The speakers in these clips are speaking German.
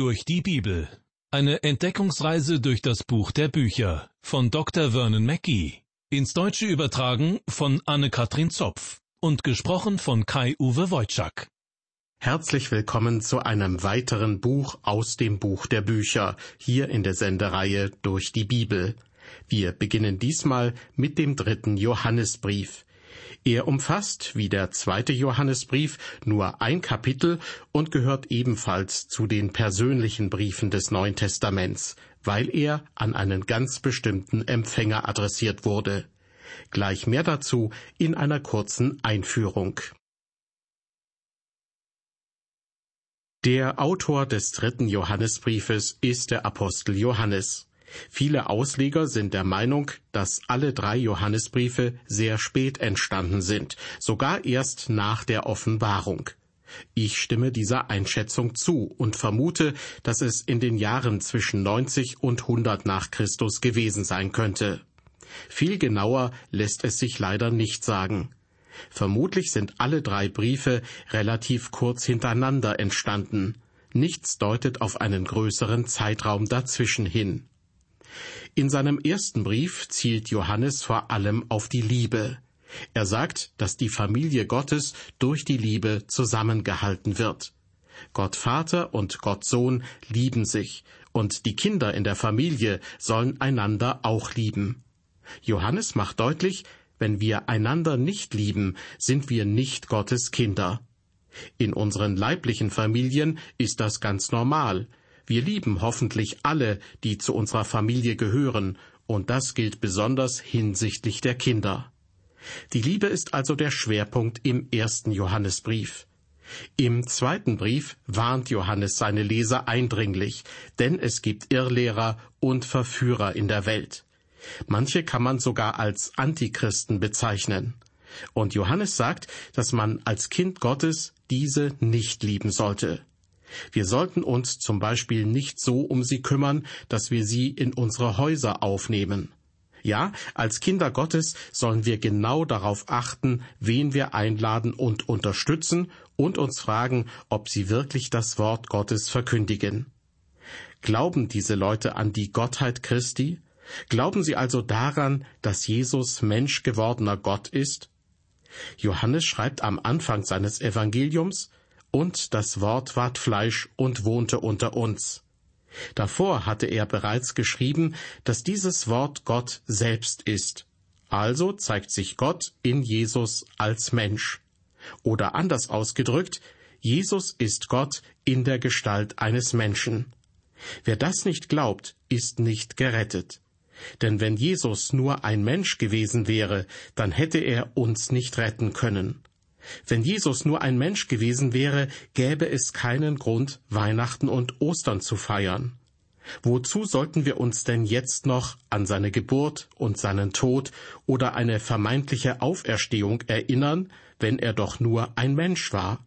durch die Bibel. Eine Entdeckungsreise durch das Buch der Bücher von Dr. Vernon Mackey. Ins Deutsche übertragen von Anne-Katrin Zopf und gesprochen von Kai-Uwe Wojczak. Herzlich willkommen zu einem weiteren Buch aus dem Buch der Bücher, hier in der Sendereihe durch die Bibel. Wir beginnen diesmal mit dem dritten Johannesbrief. Er umfasst, wie der zweite Johannesbrief, nur ein Kapitel und gehört ebenfalls zu den persönlichen Briefen des Neuen Testaments, weil er an einen ganz bestimmten Empfänger adressiert wurde. Gleich mehr dazu in einer kurzen Einführung. Der Autor des dritten Johannesbriefes ist der Apostel Johannes. Viele Ausleger sind der Meinung, dass alle drei Johannesbriefe sehr spät entstanden sind, sogar erst nach der Offenbarung. Ich stimme dieser Einschätzung zu und vermute, dass es in den Jahren zwischen 90 und 100 nach Christus gewesen sein könnte. Viel genauer lässt es sich leider nicht sagen. Vermutlich sind alle drei Briefe relativ kurz hintereinander entstanden. Nichts deutet auf einen größeren Zeitraum dazwischen hin. In seinem ersten Brief zielt Johannes vor allem auf die Liebe. Er sagt, dass die Familie Gottes durch die Liebe zusammengehalten wird. Gott Vater und Gott Sohn lieben sich, und die Kinder in der Familie sollen einander auch lieben. Johannes macht deutlich, wenn wir einander nicht lieben, sind wir nicht Gottes Kinder. In unseren leiblichen Familien ist das ganz normal. Wir lieben hoffentlich alle, die zu unserer Familie gehören, und das gilt besonders hinsichtlich der Kinder. Die Liebe ist also der Schwerpunkt im ersten Johannesbrief. Im zweiten Brief warnt Johannes seine Leser eindringlich, denn es gibt Irrlehrer und Verführer in der Welt. Manche kann man sogar als Antichristen bezeichnen. Und Johannes sagt, dass man als Kind Gottes diese nicht lieben sollte. Wir sollten uns zum Beispiel nicht so um sie kümmern, dass wir sie in unsere Häuser aufnehmen. Ja, als Kinder Gottes sollen wir genau darauf achten, wen wir einladen und unterstützen und uns fragen, ob sie wirklich das Wort Gottes verkündigen. Glauben diese Leute an die Gottheit Christi? Glauben sie also daran, dass Jesus Mensch gewordener Gott ist? Johannes schreibt am Anfang seines Evangeliums, und das Wort ward Fleisch und wohnte unter uns. Davor hatte er bereits geschrieben, dass dieses Wort Gott selbst ist. Also zeigt sich Gott in Jesus als Mensch. Oder anders ausgedrückt, Jesus ist Gott in der Gestalt eines Menschen. Wer das nicht glaubt, ist nicht gerettet. Denn wenn Jesus nur ein Mensch gewesen wäre, dann hätte er uns nicht retten können. Wenn Jesus nur ein Mensch gewesen wäre, gäbe es keinen Grund, Weihnachten und Ostern zu feiern. Wozu sollten wir uns denn jetzt noch an seine Geburt und seinen Tod oder eine vermeintliche Auferstehung erinnern, wenn er doch nur ein Mensch war?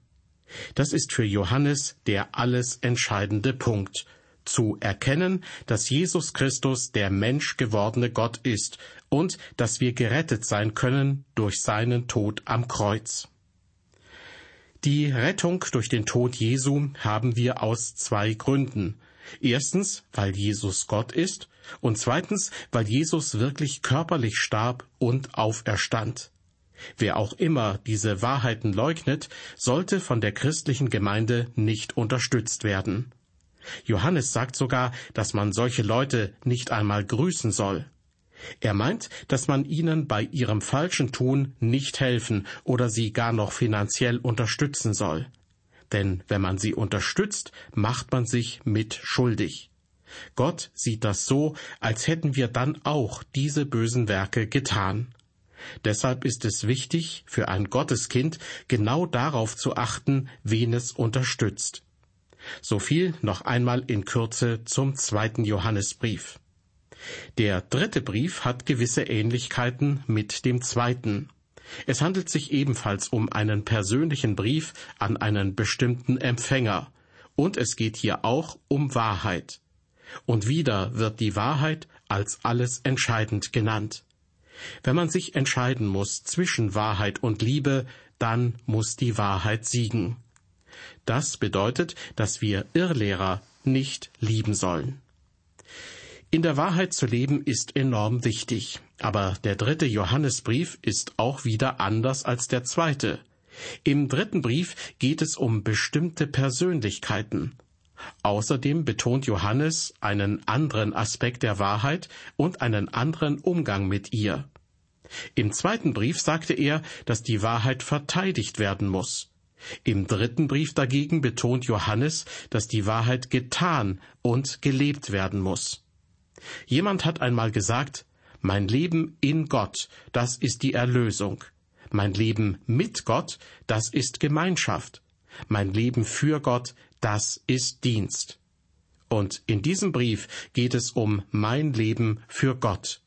Das ist für Johannes der alles entscheidende Punkt, zu erkennen, dass Jesus Christus der Mensch gewordene Gott ist und dass wir gerettet sein können durch seinen Tod am Kreuz. Die Rettung durch den Tod Jesu haben wir aus zwei Gründen. Erstens, weil Jesus Gott ist und zweitens, weil Jesus wirklich körperlich starb und auferstand. Wer auch immer diese Wahrheiten leugnet, sollte von der christlichen Gemeinde nicht unterstützt werden. Johannes sagt sogar, dass man solche Leute nicht einmal grüßen soll. Er meint, dass man ihnen bei ihrem falschen Tun nicht helfen oder sie gar noch finanziell unterstützen soll. Denn wenn man sie unterstützt, macht man sich mit schuldig. Gott sieht das so, als hätten wir dann auch diese bösen Werke getan. Deshalb ist es wichtig, für ein Gotteskind genau darauf zu achten, wen es unterstützt. So viel noch einmal in Kürze zum zweiten Johannesbrief. Der dritte Brief hat gewisse Ähnlichkeiten mit dem zweiten. Es handelt sich ebenfalls um einen persönlichen Brief an einen bestimmten Empfänger, und es geht hier auch um Wahrheit. Und wieder wird die Wahrheit als alles entscheidend genannt. Wenn man sich entscheiden muss zwischen Wahrheit und Liebe, dann muss die Wahrheit siegen. Das bedeutet, dass wir Irrlehrer nicht lieben sollen. In der Wahrheit zu leben ist enorm wichtig, aber der dritte Johannesbrief ist auch wieder anders als der zweite. Im dritten Brief geht es um bestimmte Persönlichkeiten. Außerdem betont Johannes einen anderen Aspekt der Wahrheit und einen anderen Umgang mit ihr. Im zweiten Brief sagte er, dass die Wahrheit verteidigt werden muss. Im dritten Brief dagegen betont Johannes, dass die Wahrheit getan und gelebt werden muss. Jemand hat einmal gesagt, mein Leben in Gott, das ist die Erlösung. Mein Leben mit Gott, das ist Gemeinschaft. Mein Leben für Gott, das ist Dienst. Und in diesem Brief geht es um mein Leben für Gott.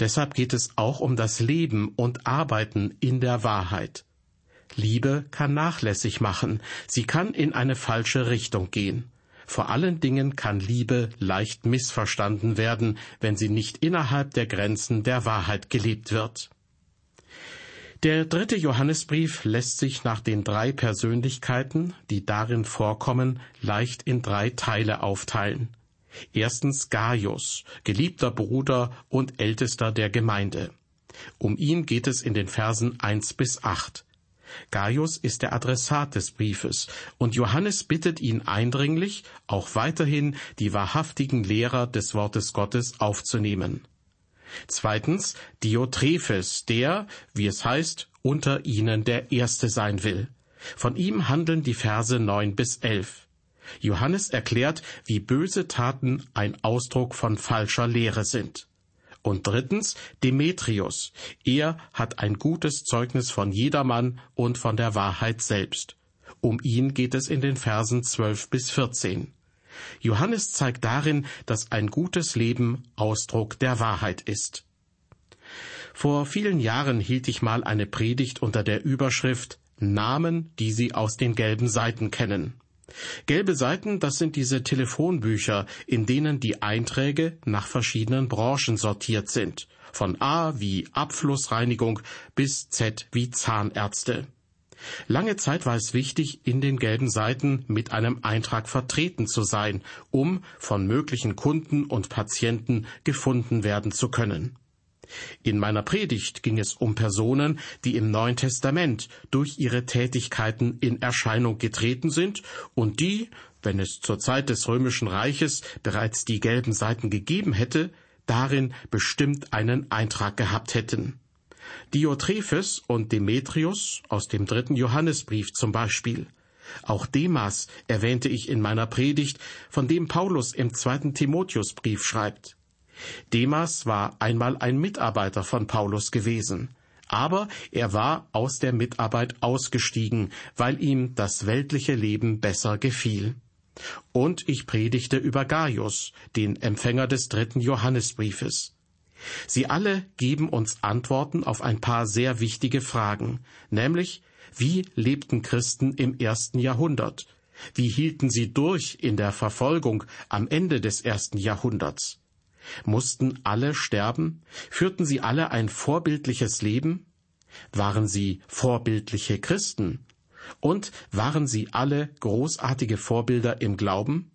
Deshalb geht es auch um das Leben und Arbeiten in der Wahrheit. Liebe kann nachlässig machen, sie kann in eine falsche Richtung gehen. Vor allen Dingen kann Liebe leicht missverstanden werden, wenn sie nicht innerhalb der Grenzen der Wahrheit gelebt wird. Der dritte Johannesbrief lässt sich nach den drei Persönlichkeiten, die darin vorkommen, leicht in drei Teile aufteilen. Erstens Gaius, geliebter Bruder und Ältester der Gemeinde. Um ihn geht es in den Versen eins bis acht. Gaius ist der Adressat des Briefes, und Johannes bittet ihn eindringlich, auch weiterhin die wahrhaftigen Lehrer des Wortes Gottes aufzunehmen. Zweitens Diotrephes, der, wie es heißt, unter ihnen der Erste sein will. Von ihm handeln die Verse neun bis elf. Johannes erklärt, wie böse Taten ein Ausdruck von falscher Lehre sind. Und drittens Demetrius. Er hat ein gutes Zeugnis von jedermann und von der Wahrheit selbst. Um ihn geht es in den Versen 12 bis 14. Johannes zeigt darin, dass ein gutes Leben Ausdruck der Wahrheit ist. Vor vielen Jahren hielt ich mal eine Predigt unter der Überschrift Namen, die Sie aus den gelben Seiten kennen. Gelbe Seiten, das sind diese Telefonbücher, in denen die Einträge nach verschiedenen Branchen sortiert sind, von A wie Abflussreinigung bis Z wie Zahnärzte. Lange Zeit war es wichtig, in den gelben Seiten mit einem Eintrag vertreten zu sein, um von möglichen Kunden und Patienten gefunden werden zu können. In meiner Predigt ging es um Personen, die im Neuen Testament durch ihre Tätigkeiten in Erscheinung getreten sind und die, wenn es zur Zeit des römischen Reiches bereits die gelben Seiten gegeben hätte, darin bestimmt einen Eintrag gehabt hätten. Diotrephes und Demetrius aus dem dritten Johannesbrief zum Beispiel. Auch Demas erwähnte ich in meiner Predigt, von dem Paulus im zweiten Timotheusbrief schreibt. Demas war einmal ein Mitarbeiter von Paulus gewesen, aber er war aus der Mitarbeit ausgestiegen, weil ihm das weltliche Leben besser gefiel. Und ich predigte über Gaius, den Empfänger des dritten Johannesbriefes. Sie alle geben uns Antworten auf ein paar sehr wichtige Fragen, nämlich wie lebten Christen im ersten Jahrhundert? Wie hielten sie durch in der Verfolgung am Ende des ersten Jahrhunderts? Mussten alle sterben? Führten sie alle ein vorbildliches Leben? Waren sie vorbildliche Christen? Und waren sie alle großartige Vorbilder im Glauben?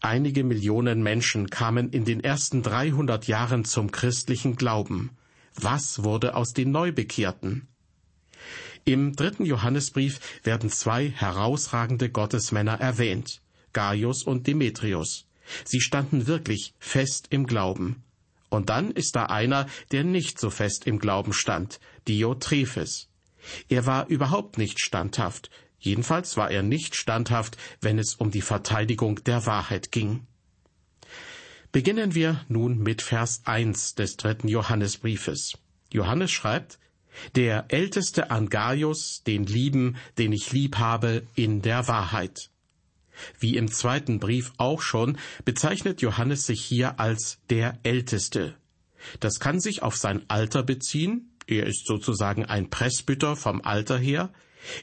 Einige Millionen Menschen kamen in den ersten 300 Jahren zum christlichen Glauben. Was wurde aus den Neubekehrten? Im dritten Johannesbrief werden zwei herausragende Gottesmänner erwähnt, Gaius und Demetrius. Sie standen wirklich fest im Glauben. Und dann ist da einer, der nicht so fest im Glauben stand, Diotrephes. Er war überhaupt nicht standhaft, jedenfalls war er nicht standhaft, wenn es um die Verteidigung der Wahrheit ging. Beginnen wir nun mit Vers 1 des dritten Johannesbriefes. Johannes schreibt, der Älteste an Gaius, den Lieben, den ich lieb habe, in der Wahrheit. Wie im zweiten Brief auch schon, bezeichnet Johannes sich hier als der Älteste. Das kann sich auf sein Alter beziehen, er ist sozusagen ein Presbyter vom Alter her,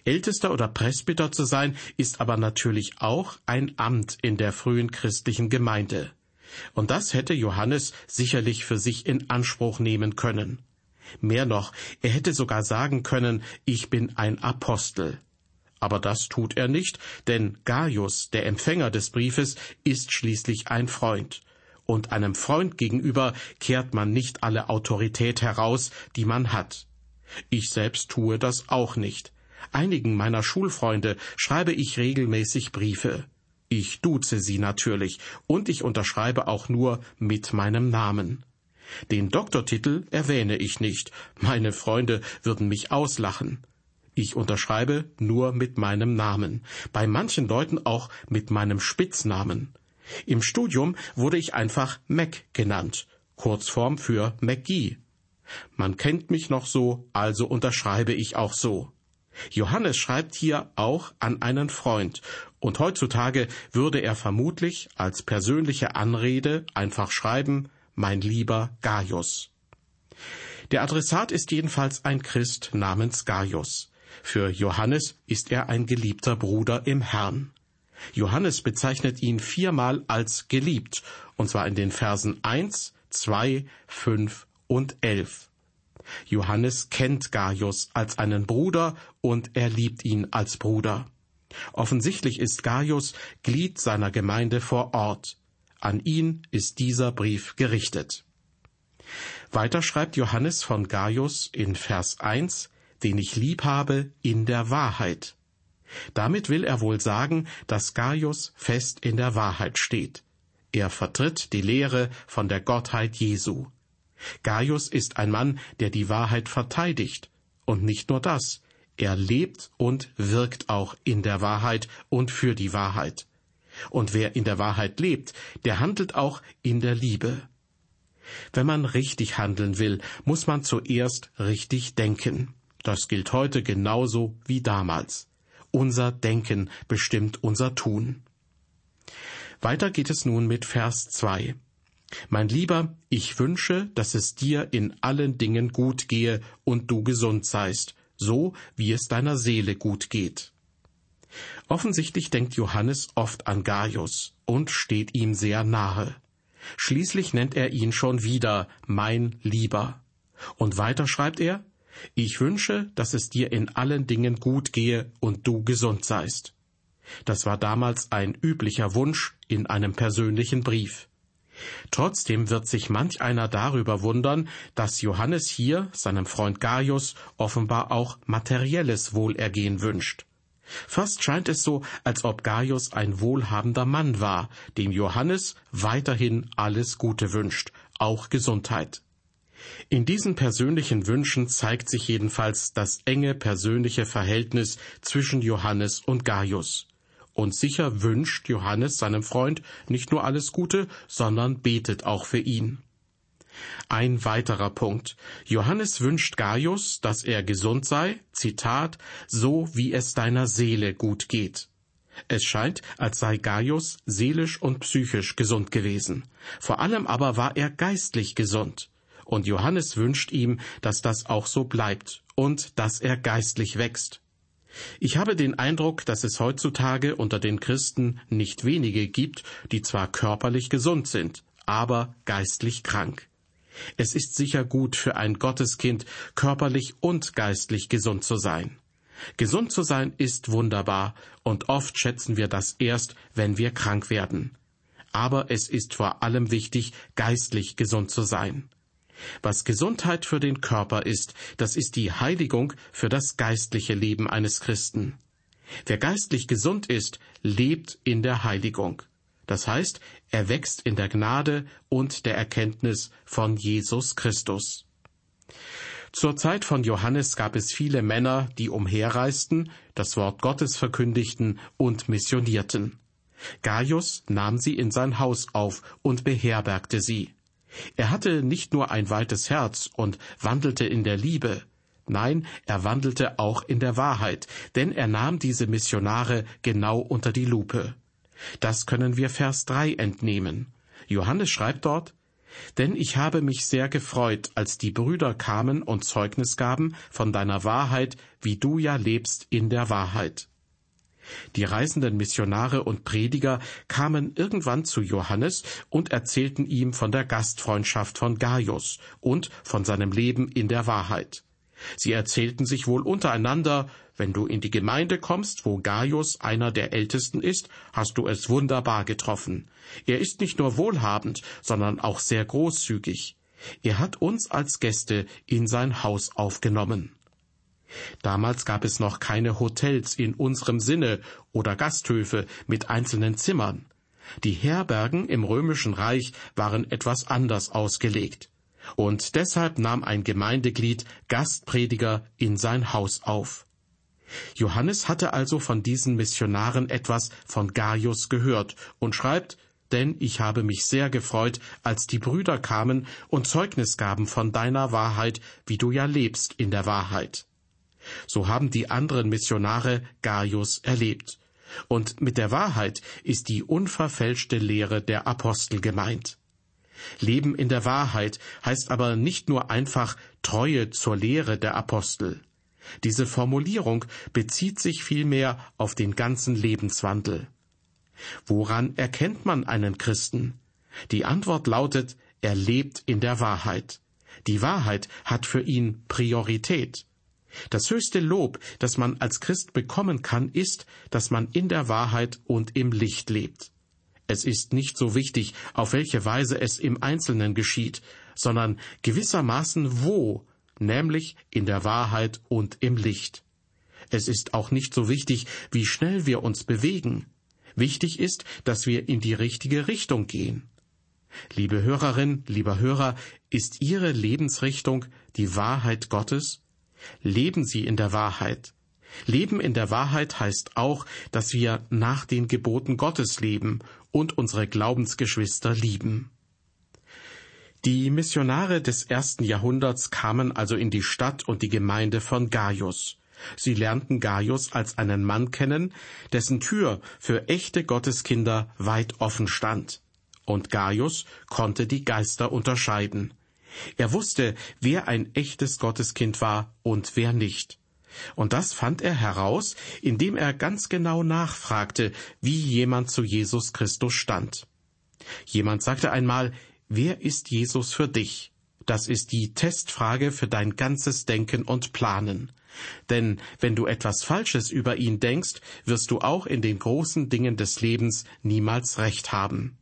Ältester oder Presbyter zu sein, ist aber natürlich auch ein Amt in der frühen christlichen Gemeinde. Und das hätte Johannes sicherlich für sich in Anspruch nehmen können. Mehr noch, er hätte sogar sagen können, ich bin ein Apostel. Aber das tut er nicht, denn Gaius, der Empfänger des Briefes, ist schließlich ein Freund. Und einem Freund gegenüber kehrt man nicht alle Autorität heraus, die man hat. Ich selbst tue das auch nicht. Einigen meiner Schulfreunde schreibe ich regelmäßig Briefe. Ich duze sie natürlich, und ich unterschreibe auch nur mit meinem Namen. Den Doktortitel erwähne ich nicht, meine Freunde würden mich auslachen. Ich unterschreibe nur mit meinem Namen, bei manchen Leuten auch mit meinem Spitznamen. Im Studium wurde ich einfach Mac genannt, Kurzform für McGee. Man kennt mich noch so, also unterschreibe ich auch so. Johannes schreibt hier auch an einen Freund, und heutzutage würde er vermutlich als persönliche Anrede einfach schreiben, mein lieber Gaius. Der Adressat ist jedenfalls ein Christ namens Gaius. Für Johannes ist er ein geliebter Bruder im Herrn. Johannes bezeichnet ihn viermal als geliebt, und zwar in den Versen 1, 2, 5 und 11. Johannes kennt Gaius als einen Bruder und er liebt ihn als Bruder. Offensichtlich ist Gaius Glied seiner Gemeinde vor Ort. An ihn ist dieser Brief gerichtet. Weiter schreibt Johannes von Gaius in Vers 1, den ich lieb habe in der Wahrheit. Damit will er wohl sagen, dass Gaius fest in der Wahrheit steht. Er vertritt die Lehre von der Gottheit Jesu. Gaius ist ein Mann, der die Wahrheit verteidigt. Und nicht nur das, er lebt und wirkt auch in der Wahrheit und für die Wahrheit. Und wer in der Wahrheit lebt, der handelt auch in der Liebe. Wenn man richtig handeln will, muss man zuerst richtig denken. Das gilt heute genauso wie damals. Unser Denken bestimmt unser Tun. Weiter geht es nun mit Vers 2. Mein Lieber, ich wünsche, dass es dir in allen Dingen gut gehe und du gesund seist, so wie es deiner Seele gut geht. Offensichtlich denkt Johannes oft an Gaius und steht ihm sehr nahe. Schließlich nennt er ihn schon wieder mein Lieber. Und weiter schreibt er, ich wünsche, dass es dir in allen Dingen gut gehe und du gesund seist. Das war damals ein üblicher Wunsch in einem persönlichen Brief. Trotzdem wird sich manch einer darüber wundern, dass Johannes hier seinem Freund Gaius offenbar auch materielles Wohlergehen wünscht. Fast scheint es so, als ob Gaius ein wohlhabender Mann war, dem Johannes weiterhin alles Gute wünscht, auch Gesundheit. In diesen persönlichen Wünschen zeigt sich jedenfalls das enge persönliche Verhältnis zwischen Johannes und Gaius. Und sicher wünscht Johannes seinem Freund nicht nur alles Gute, sondern betet auch für ihn. Ein weiterer Punkt. Johannes wünscht Gaius, dass er gesund sei, Zitat, so wie es deiner Seele gut geht. Es scheint, als sei Gaius seelisch und psychisch gesund gewesen. Vor allem aber war er geistlich gesund. Und Johannes wünscht ihm, dass das auch so bleibt und dass er geistlich wächst. Ich habe den Eindruck, dass es heutzutage unter den Christen nicht wenige gibt, die zwar körperlich gesund sind, aber geistlich krank. Es ist sicher gut für ein Gotteskind, körperlich und geistlich gesund zu sein. Gesund zu sein ist wunderbar, und oft schätzen wir das erst, wenn wir krank werden. Aber es ist vor allem wichtig, geistlich gesund zu sein. Was Gesundheit für den Körper ist, das ist die Heiligung für das geistliche Leben eines Christen. Wer geistlich gesund ist, lebt in der Heiligung. Das heißt, er wächst in der Gnade und der Erkenntnis von Jesus Christus. Zur Zeit von Johannes gab es viele Männer, die umherreisten, das Wort Gottes verkündigten und missionierten. Gaius nahm sie in sein Haus auf und beherbergte sie. Er hatte nicht nur ein weites Herz und wandelte in der Liebe, nein, er wandelte auch in der Wahrheit, denn er nahm diese Missionare genau unter die Lupe. Das können wir Vers 3 entnehmen. Johannes schreibt dort, denn ich habe mich sehr gefreut, als die Brüder kamen und Zeugnis gaben von deiner Wahrheit, wie du ja lebst in der Wahrheit. Die reisenden Missionare und Prediger kamen irgendwann zu Johannes und erzählten ihm von der Gastfreundschaft von Gaius und von seinem Leben in der Wahrheit. Sie erzählten sich wohl untereinander, wenn du in die Gemeinde kommst, wo Gaius einer der Ältesten ist, hast du es wunderbar getroffen. Er ist nicht nur wohlhabend, sondern auch sehr großzügig. Er hat uns als Gäste in sein Haus aufgenommen. Damals gab es noch keine Hotels in unserem Sinne oder Gasthöfe mit einzelnen Zimmern. Die Herbergen im römischen Reich waren etwas anders ausgelegt. Und deshalb nahm ein Gemeindeglied Gastprediger in sein Haus auf. Johannes hatte also von diesen Missionaren etwas von Gaius gehört und schreibt, denn ich habe mich sehr gefreut, als die Brüder kamen und Zeugnis gaben von deiner Wahrheit, wie du ja lebst in der Wahrheit. So haben die anderen Missionare Gaius erlebt. Und mit der Wahrheit ist die unverfälschte Lehre der Apostel gemeint. Leben in der Wahrheit heißt aber nicht nur einfach Treue zur Lehre der Apostel. Diese Formulierung bezieht sich vielmehr auf den ganzen Lebenswandel. Woran erkennt man einen Christen? Die Antwort lautet, er lebt in der Wahrheit. Die Wahrheit hat für ihn Priorität. Das höchste Lob, das man als Christ bekommen kann, ist, dass man in der Wahrheit und im Licht lebt. Es ist nicht so wichtig, auf welche Weise es im Einzelnen geschieht, sondern gewissermaßen wo, nämlich in der Wahrheit und im Licht. Es ist auch nicht so wichtig, wie schnell wir uns bewegen. Wichtig ist, dass wir in die richtige Richtung gehen. Liebe Hörerin, lieber Hörer, ist Ihre Lebensrichtung die Wahrheit Gottes? Leben Sie in der Wahrheit. Leben in der Wahrheit heißt auch, dass wir nach den Geboten Gottes leben und unsere Glaubensgeschwister lieben. Die Missionare des ersten Jahrhunderts kamen also in die Stadt und die Gemeinde von Gaius. Sie lernten Gaius als einen Mann kennen, dessen Tür für echte Gotteskinder weit offen stand. Und Gaius konnte die Geister unterscheiden. Er wusste, wer ein echtes Gotteskind war und wer nicht. Und das fand er heraus, indem er ganz genau nachfragte, wie jemand zu Jesus Christus stand. Jemand sagte einmal, wer ist Jesus für dich? Das ist die Testfrage für dein ganzes Denken und Planen. Denn wenn du etwas Falsches über ihn denkst, wirst du auch in den großen Dingen des Lebens niemals recht haben.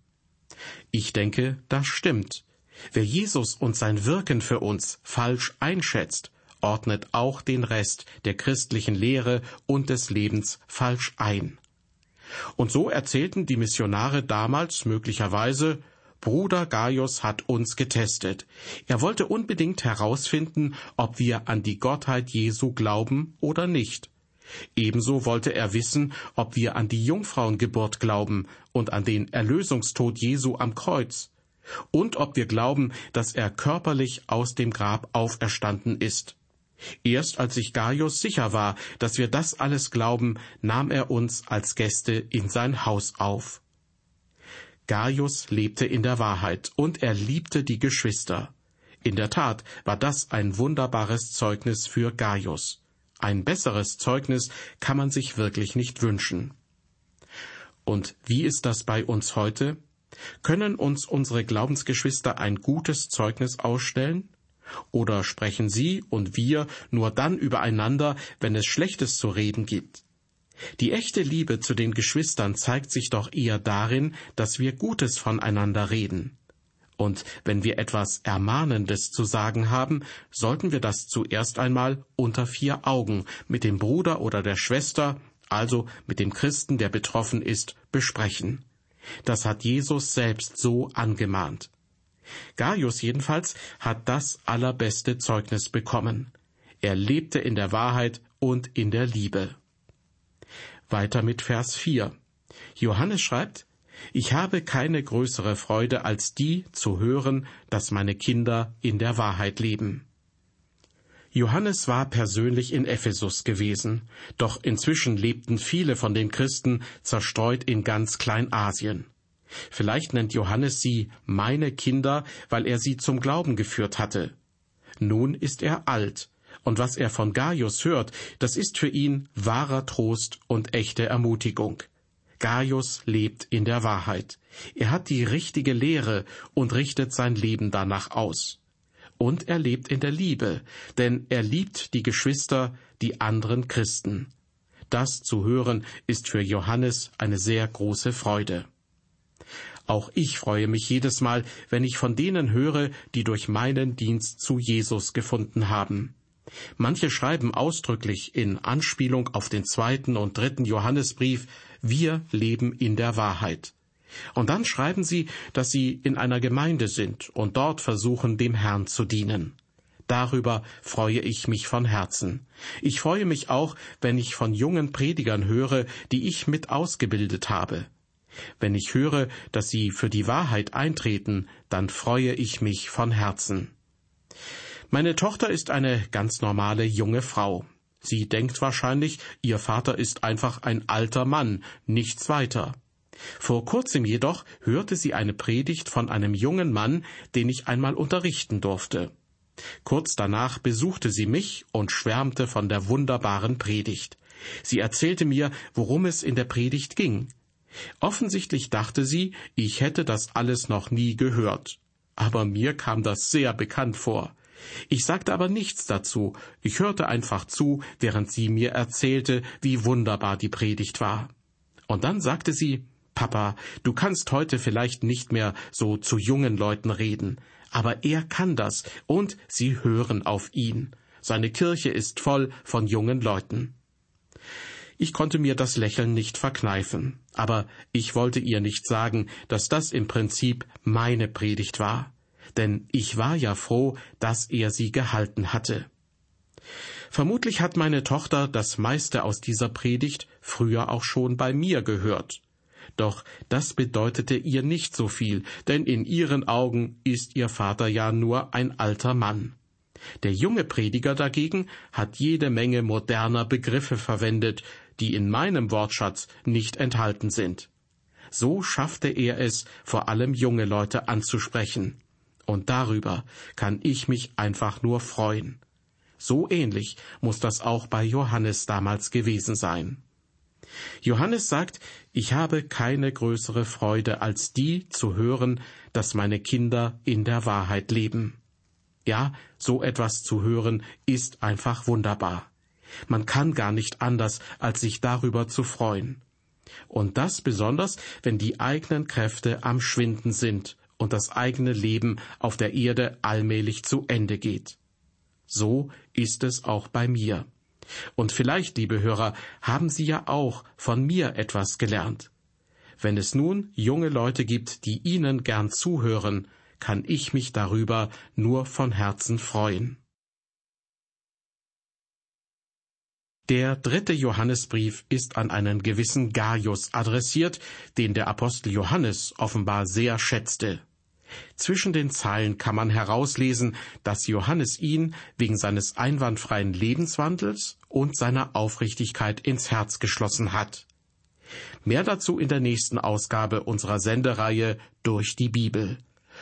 Ich denke, das stimmt. Wer Jesus und sein Wirken für uns falsch einschätzt, ordnet auch den Rest der christlichen Lehre und des Lebens falsch ein. Und so erzählten die Missionare damals möglicherweise, Bruder Gaius hat uns getestet. Er wollte unbedingt herausfinden, ob wir an die Gottheit Jesu glauben oder nicht. Ebenso wollte er wissen, ob wir an die Jungfrauengeburt glauben und an den Erlösungstod Jesu am Kreuz und ob wir glauben, dass er körperlich aus dem Grab auferstanden ist. Erst als sich Gaius sicher war, dass wir das alles glauben, nahm er uns als Gäste in sein Haus auf. Gaius lebte in der Wahrheit und er liebte die Geschwister. In der Tat war das ein wunderbares Zeugnis für Gaius. Ein besseres Zeugnis kann man sich wirklich nicht wünschen. Und wie ist das bei uns heute? Können uns unsere Glaubensgeschwister ein gutes Zeugnis ausstellen? Oder sprechen Sie und wir nur dann übereinander, wenn es Schlechtes zu reden gibt? Die echte Liebe zu den Geschwistern zeigt sich doch eher darin, dass wir Gutes voneinander reden. Und wenn wir etwas Ermahnendes zu sagen haben, sollten wir das zuerst einmal unter vier Augen mit dem Bruder oder der Schwester, also mit dem Christen, der betroffen ist, besprechen. Das hat Jesus selbst so angemahnt. Gaius jedenfalls hat das allerbeste Zeugnis bekommen. Er lebte in der Wahrheit und in der Liebe. Weiter mit Vers 4. Johannes schreibt, ich habe keine größere Freude als die zu hören, dass meine Kinder in der Wahrheit leben. Johannes war persönlich in Ephesus gewesen, doch inzwischen lebten viele von den Christen zerstreut in ganz Kleinasien. Vielleicht nennt Johannes sie meine Kinder, weil er sie zum Glauben geführt hatte. Nun ist er alt, und was er von Gaius hört, das ist für ihn wahrer Trost und echte Ermutigung. Gaius lebt in der Wahrheit. Er hat die richtige Lehre und richtet sein Leben danach aus. Und er lebt in der Liebe, denn er liebt die Geschwister, die anderen Christen. Das zu hören ist für Johannes eine sehr große Freude. Auch ich freue mich jedes Mal, wenn ich von denen höre, die durch meinen Dienst zu Jesus gefunden haben. Manche schreiben ausdrücklich in Anspielung auf den zweiten und dritten Johannesbrief, wir leben in der Wahrheit. Und dann schreiben sie, dass sie in einer Gemeinde sind und dort versuchen, dem Herrn zu dienen. Darüber freue ich mich von Herzen. Ich freue mich auch, wenn ich von jungen Predigern höre, die ich mit ausgebildet habe. Wenn ich höre, dass sie für die Wahrheit eintreten, dann freue ich mich von Herzen. Meine Tochter ist eine ganz normale junge Frau. Sie denkt wahrscheinlich, ihr Vater ist einfach ein alter Mann, nichts weiter. Vor kurzem jedoch hörte sie eine Predigt von einem jungen Mann, den ich einmal unterrichten durfte. Kurz danach besuchte sie mich und schwärmte von der wunderbaren Predigt. Sie erzählte mir, worum es in der Predigt ging. Offensichtlich dachte sie, ich hätte das alles noch nie gehört. Aber mir kam das sehr bekannt vor. Ich sagte aber nichts dazu, ich hörte einfach zu, während sie mir erzählte, wie wunderbar die Predigt war. Und dann sagte sie Papa, du kannst heute vielleicht nicht mehr so zu jungen Leuten reden, aber er kann das, und sie hören auf ihn. Seine Kirche ist voll von jungen Leuten. Ich konnte mir das Lächeln nicht verkneifen, aber ich wollte ihr nicht sagen, dass das im Prinzip meine Predigt war, denn ich war ja froh, dass er sie gehalten hatte. Vermutlich hat meine Tochter das meiste aus dieser Predigt früher auch schon bei mir gehört. Doch das bedeutete ihr nicht so viel, denn in ihren Augen ist ihr Vater ja nur ein alter Mann. Der junge Prediger dagegen hat jede Menge moderner Begriffe verwendet, die in meinem Wortschatz nicht enthalten sind. So schaffte er es, vor allem junge Leute anzusprechen. Und darüber kann ich mich einfach nur freuen. So ähnlich muss das auch bei Johannes damals gewesen sein. Johannes sagt, ich habe keine größere Freude als die zu hören, dass meine Kinder in der Wahrheit leben. Ja, so etwas zu hören ist einfach wunderbar. Man kann gar nicht anders, als sich darüber zu freuen. Und das besonders, wenn die eigenen Kräfte am Schwinden sind und das eigene Leben auf der Erde allmählich zu Ende geht. So ist es auch bei mir. Und vielleicht, liebe Hörer, haben Sie ja auch von mir etwas gelernt. Wenn es nun junge Leute gibt, die Ihnen gern zuhören, kann ich mich darüber nur von Herzen freuen. Der dritte Johannesbrief ist an einen gewissen Gaius adressiert, den der Apostel Johannes offenbar sehr schätzte. Zwischen den Zeilen kann man herauslesen, dass Johannes ihn wegen seines einwandfreien Lebenswandels und seiner Aufrichtigkeit ins Herz geschlossen hat. Mehr dazu in der nächsten Ausgabe unserer Sendereihe Durch die Bibel.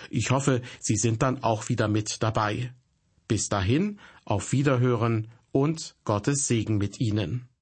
Ich hoffe, Sie sind dann auch wieder mit dabei. Bis dahin, auf Wiederhören und Gottes Segen mit Ihnen.